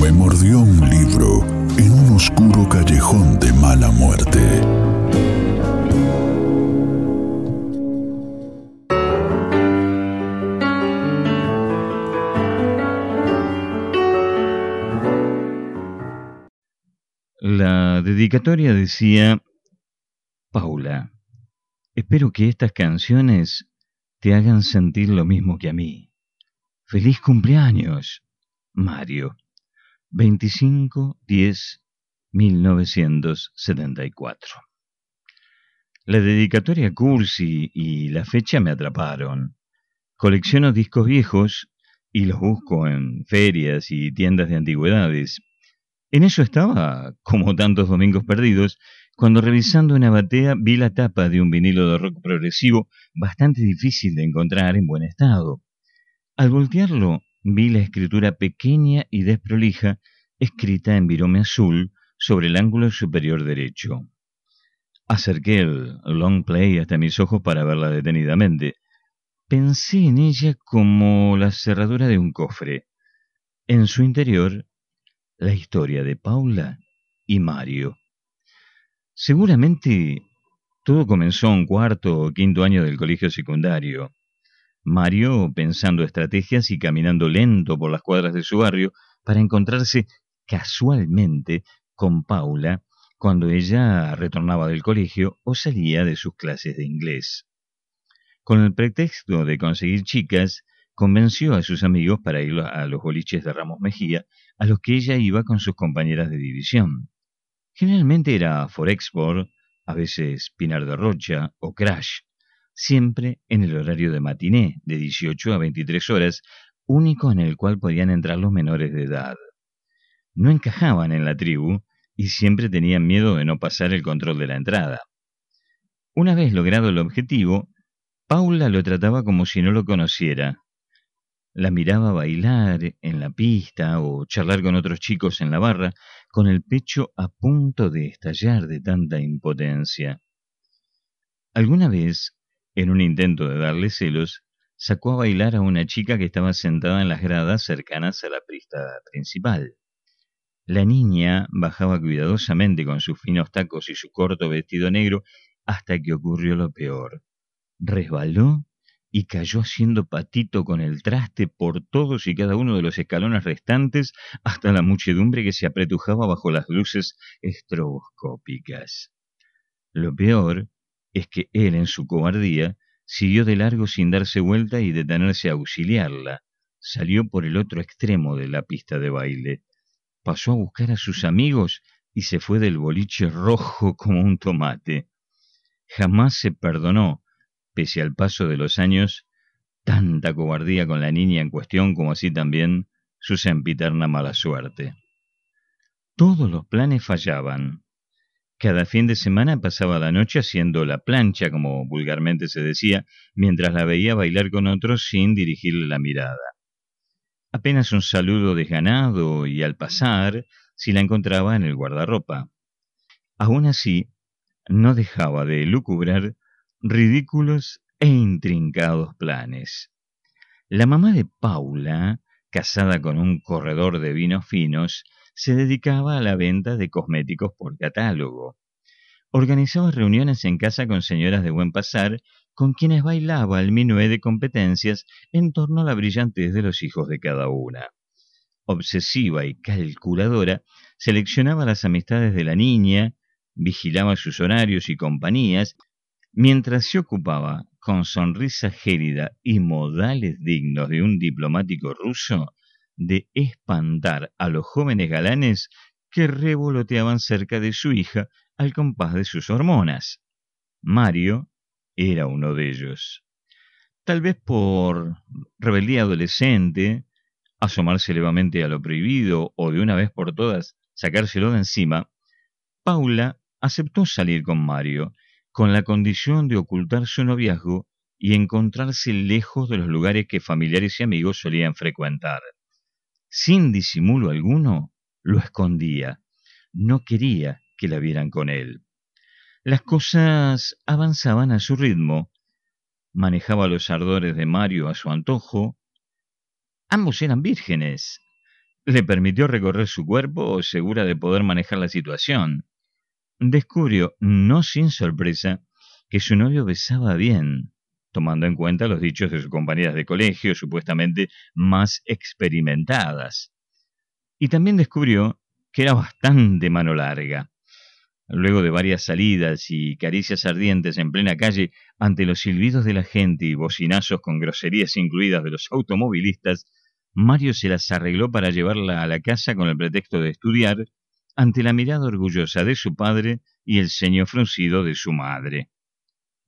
Me mordió un libro en un oscuro callejón de mala muerte. La dedicatoria decía, Paula, espero que estas canciones te hagan sentir lo mismo que a mí. Feliz cumpleaños, Mario. 25 10 1974. La dedicatoria cursi y la fecha me atraparon. Colecciono discos viejos y los busco en ferias y tiendas de antigüedades. En eso estaba, como tantos domingos perdidos, cuando revisando una batea vi la tapa de un vinilo de rock progresivo bastante difícil de encontrar en buen estado. Al voltearlo, vi la escritura pequeña y desprolija escrita en virome azul sobre el ángulo superior derecho. Acerqué el long play hasta mis ojos para verla detenidamente. Pensé en ella como la cerradura de un cofre. En su interior, la historia de Paula y Mario. Seguramente todo comenzó un cuarto o quinto año del colegio secundario. Mario pensando estrategias y caminando lento por las cuadras de su barrio para encontrarse casualmente con Paula cuando ella retornaba del colegio o salía de sus clases de inglés. Con el pretexto de conseguir chicas, convenció a sus amigos para ir a los boliches de Ramos Mejía, a los que ella iba con sus compañeras de división. Generalmente era Forexport, a veces Pinar de Rocha o Crash, siempre en el horario de matiné, de 18 a 23 horas, único en el cual podían entrar los menores de edad. No encajaban en la tribu y siempre tenían miedo de no pasar el control de la entrada. Una vez logrado el objetivo, Paula lo trataba como si no lo conociera. La miraba bailar en la pista o charlar con otros chicos en la barra, con el pecho a punto de estallar de tanta impotencia. Alguna vez, en un intento de darle celos, sacó a bailar a una chica que estaba sentada en las gradas cercanas a la pista principal. La niña bajaba cuidadosamente con sus finos tacos y su corto vestido negro hasta que ocurrió lo peor. Resbaló y cayó haciendo patito con el traste por todos y cada uno de los escalones restantes hasta la muchedumbre que se apretujaba bajo las luces estroboscópicas. Lo peor es que él, en su cobardía, siguió de largo sin darse vuelta y detenerse a auxiliarla. Salió por el otro extremo de la pista de baile. Pasó a buscar a sus amigos y se fue del boliche rojo como un tomate. Jamás se perdonó pese al paso de los años, tanta cobardía con la niña en cuestión como así también su sempiterna mala suerte. Todos los planes fallaban. Cada fin de semana pasaba la noche haciendo la plancha, como vulgarmente se decía, mientras la veía bailar con otros sin dirigirle la mirada. Apenas un saludo desganado y al pasar, si la encontraba en el guardarropa. Aún así, no dejaba de lucubrar ridículos e intrincados planes. La mamá de Paula, casada con un corredor de vinos finos, se dedicaba a la venta de cosméticos por catálogo. Organizaba reuniones en casa con señoras de buen pasar, con quienes bailaba el minué de competencias en torno a la brillantez de los hijos de cada una. Obsesiva y calculadora, seleccionaba las amistades de la niña, vigilaba sus horarios y compañías Mientras se ocupaba, con sonrisa gélida y modales dignos de un diplomático ruso, de espantar a los jóvenes galanes que revoloteaban cerca de su hija al compás de sus hormonas. Mario era uno de ellos. Tal vez por rebeldía adolescente asomarse levemente a lo prohibido o de una vez por todas sacárselo de encima, Paula aceptó salir con Mario, con la condición de ocultar su noviazgo y encontrarse lejos de los lugares que familiares y amigos solían frecuentar. Sin disimulo alguno, lo escondía. No quería que la vieran con él. Las cosas avanzaban a su ritmo. Manejaba los ardores de Mario a su antojo. Ambos eran vírgenes. Le permitió recorrer su cuerpo segura de poder manejar la situación. Descubrió, no sin sorpresa, que su novio besaba bien, tomando en cuenta los dichos de sus compañeras de colegio, supuestamente más experimentadas. Y también descubrió que era bastante mano larga. Luego de varias salidas y caricias ardientes en plena calle ante los silbidos de la gente y bocinazos con groserías incluidas de los automovilistas, Mario se las arregló para llevarla a la casa con el pretexto de estudiar, ante la mirada orgullosa de su padre y el ceño fruncido de su madre.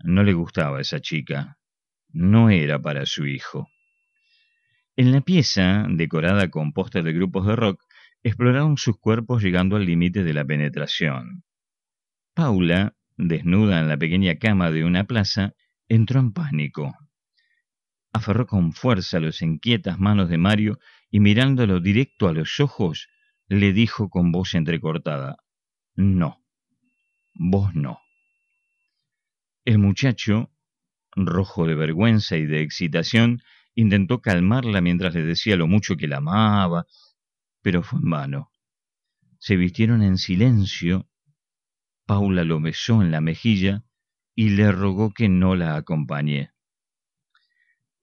No le gustaba esa chica. No era para su hijo. En la pieza, decorada con póster de grupos de rock, exploraron sus cuerpos llegando al límite de la penetración. Paula, desnuda en la pequeña cama de una plaza, entró en pánico. Aferró con fuerza las inquietas manos de Mario y mirándolo directo a los ojos, le dijo con voz entrecortada, No, vos no. El muchacho, rojo de vergüenza y de excitación, intentó calmarla mientras le decía lo mucho que la amaba, pero fue en vano. Se vistieron en silencio. Paula lo besó en la mejilla y le rogó que no la acompañe.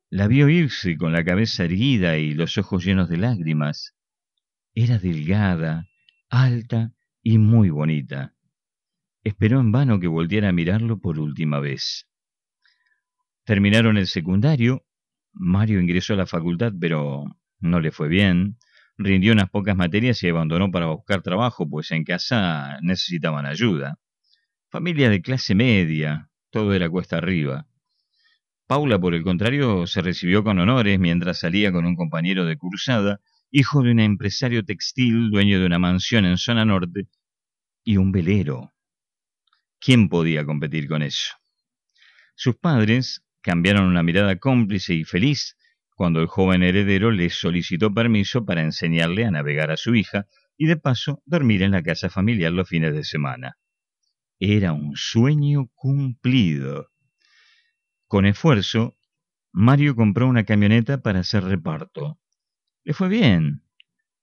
La vio irse con la cabeza erguida y los ojos llenos de lágrimas. Era delgada, alta y muy bonita. Esperó en vano que volviera a mirarlo por última vez. Terminaron el secundario. Mario ingresó a la facultad, pero no le fue bien. Rindió unas pocas materias y abandonó para buscar trabajo, pues en casa necesitaban ayuda. Familia de clase media, todo era cuesta arriba. Paula, por el contrario, se recibió con honores mientras salía con un compañero de cursada, hijo de un empresario textil, dueño de una mansión en zona norte, y un velero. ¿Quién podía competir con eso? Sus padres cambiaron una mirada cómplice y feliz cuando el joven heredero le solicitó permiso para enseñarle a navegar a su hija y de paso dormir en la casa familiar los fines de semana. Era un sueño cumplido. Con esfuerzo, Mario compró una camioneta para hacer reparto. Le fue bien.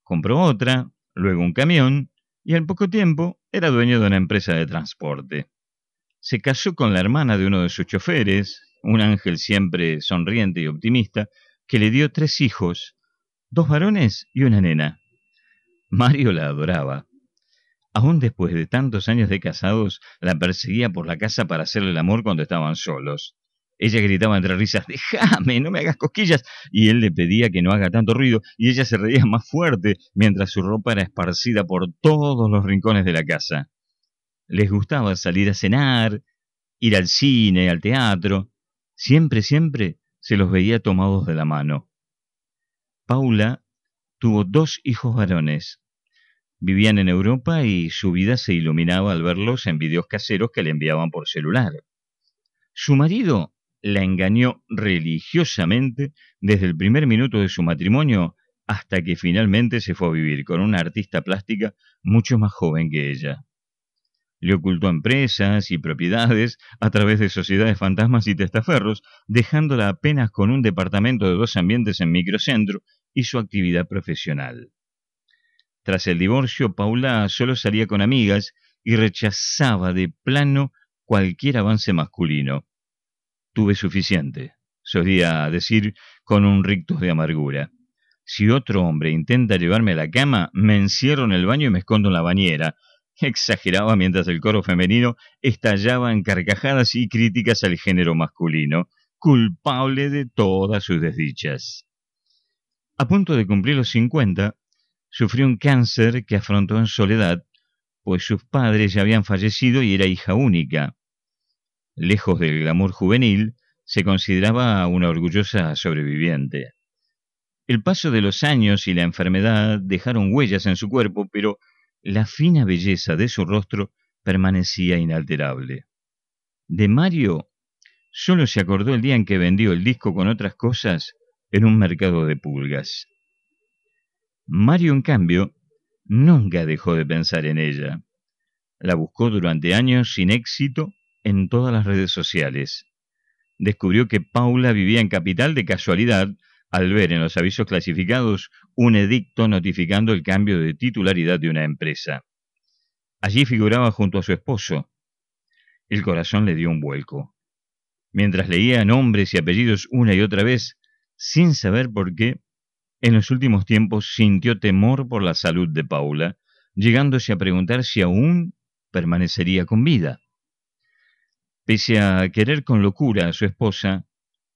Compró otra, luego un camión y al poco tiempo era dueño de una empresa de transporte. Se casó con la hermana de uno de sus choferes, un ángel siempre sonriente y optimista, que le dio tres hijos, dos varones y una nena. Mario la adoraba. Aún después de tantos años de casados, la perseguía por la casa para hacerle el amor cuando estaban solos. Ella gritaba entre risas, déjame, no me hagas cosquillas, y él le pedía que no haga tanto ruido, y ella se reía más fuerte mientras su ropa era esparcida por todos los rincones de la casa. Les gustaba salir a cenar, ir al cine, al teatro. Siempre, siempre se los veía tomados de la mano. Paula tuvo dos hijos varones. Vivían en Europa y su vida se iluminaba al verlos en videos caseros que le enviaban por celular. Su marido la engañó religiosamente desde el primer minuto de su matrimonio hasta que finalmente se fue a vivir con una artista plástica mucho más joven que ella. Le ocultó empresas y propiedades a través de sociedades fantasmas y testaferros, dejándola apenas con un departamento de dos ambientes en microcentro y su actividad profesional. Tras el divorcio, Paula solo salía con amigas y rechazaba de plano cualquier avance masculino. Tuve suficiente, solía decir con un rictus de amargura. Si otro hombre intenta llevarme a la cama, me encierro en el baño y me escondo en la bañera. Exageraba mientras el coro femenino estallaba en carcajadas y críticas al género masculino, culpable de todas sus desdichas. A punto de cumplir los cincuenta, sufrió un cáncer que afrontó en soledad, pues sus padres ya habían fallecido y era hija única. Lejos del glamour juvenil, se consideraba una orgullosa sobreviviente. El paso de los años y la enfermedad dejaron huellas en su cuerpo, pero la fina belleza de su rostro permanecía inalterable. De Mario solo se acordó el día en que vendió el disco con otras cosas en un mercado de pulgas. Mario, en cambio, nunca dejó de pensar en ella. La buscó durante años sin éxito en todas las redes sociales. Descubrió que Paula vivía en Capital de casualidad al ver en los avisos clasificados un edicto notificando el cambio de titularidad de una empresa. Allí figuraba junto a su esposo. El corazón le dio un vuelco. Mientras leía nombres y apellidos una y otra vez, sin saber por qué, en los últimos tiempos sintió temor por la salud de Paula, llegándose a preguntar si aún permanecería con vida. Pese a querer con locura a su esposa,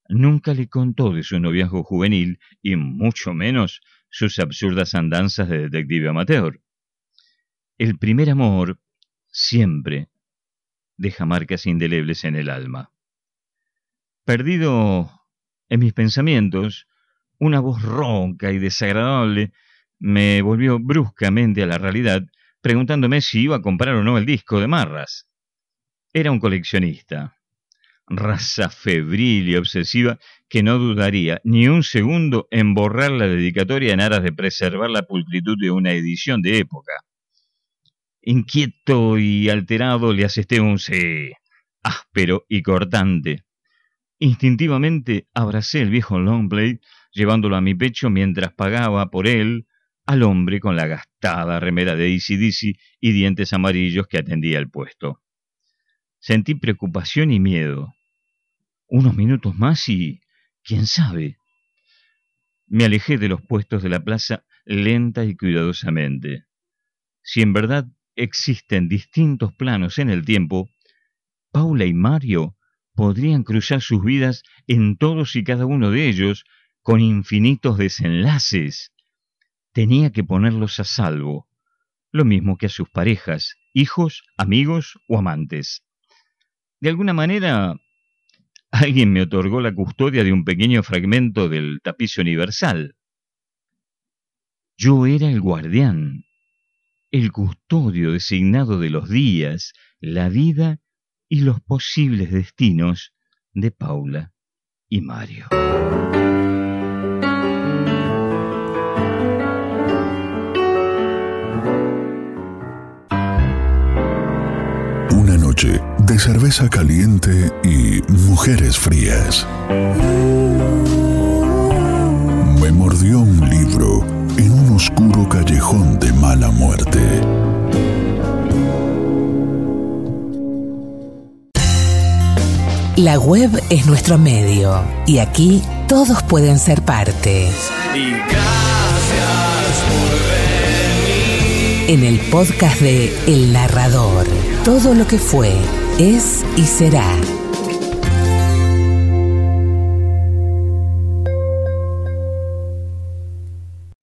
nunca le contó de su noviazgo juvenil y mucho menos sus absurdas andanzas de detective amateur. El primer amor siempre deja marcas indelebles en el alma. Perdido en mis pensamientos, una voz ronca y desagradable me volvió bruscamente a la realidad, preguntándome si iba a comprar o no el disco de Marras. Era un coleccionista, raza febril y obsesiva que no dudaría ni un segundo en borrar la dedicatoria en aras de preservar la pulcritud de una edición de época. Inquieto y alterado le asesté un sí, áspero y cortante. Instintivamente abracé el viejo Longblade, llevándolo a mi pecho mientras pagaba por él al hombre con la gastada remera de ACDC y dientes amarillos que atendía el puesto. Sentí preocupación y miedo. Unos minutos más y... quién sabe. Me alejé de los puestos de la plaza lenta y cuidadosamente. Si en verdad existen distintos planos en el tiempo, Paula y Mario podrían cruzar sus vidas en todos y cada uno de ellos con infinitos desenlaces. Tenía que ponerlos a salvo, lo mismo que a sus parejas, hijos, amigos o amantes. De alguna manera, alguien me otorgó la custodia de un pequeño fragmento del tapiz universal. Yo era el guardián, el custodio designado de los días, la vida y los posibles destinos de Paula y Mario. Una noche de cerveza caliente y mujeres frías. Me mordió un libro en un oscuro callejón de mala muerte. La web es nuestro medio y aquí todos pueden ser parte. Y gracias por venir. En el podcast de El Narrador, todo lo que fue, es y será.